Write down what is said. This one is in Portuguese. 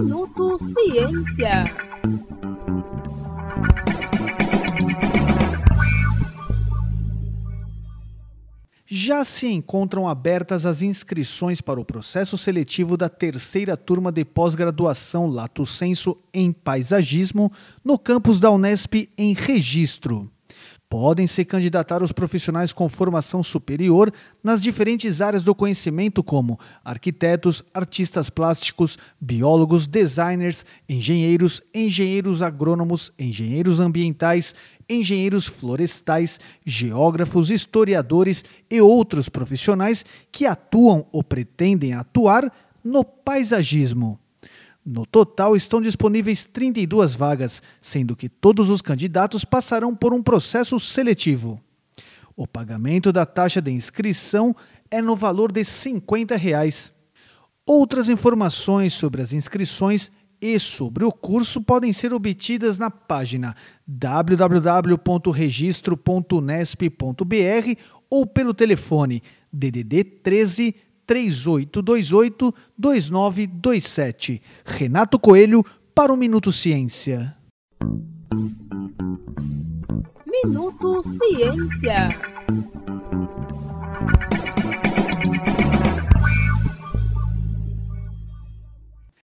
Minuto Ciência. Já se encontram abertas as inscrições para o processo seletivo da terceira turma de pós-graduação Lato Senso em Paisagismo no campus da Unesp em Registro. Podem se candidatar os profissionais com formação superior nas diferentes áreas do conhecimento, como arquitetos, artistas plásticos, biólogos, designers, engenheiros, engenheiros agrônomos, engenheiros ambientais, engenheiros florestais, geógrafos, historiadores e outros profissionais que atuam ou pretendem atuar no paisagismo. No total, estão disponíveis 32 vagas, sendo que todos os candidatos passarão por um processo seletivo. O pagamento da taxa de inscrição é no valor de 50 reais. Outras informações sobre as inscrições e sobre o curso podem ser obtidas na página www.registro.nesp.br ou pelo telefone DDD 13 3828 2927. Renato Coelho para o Minuto Ciência. Minuto Ciência.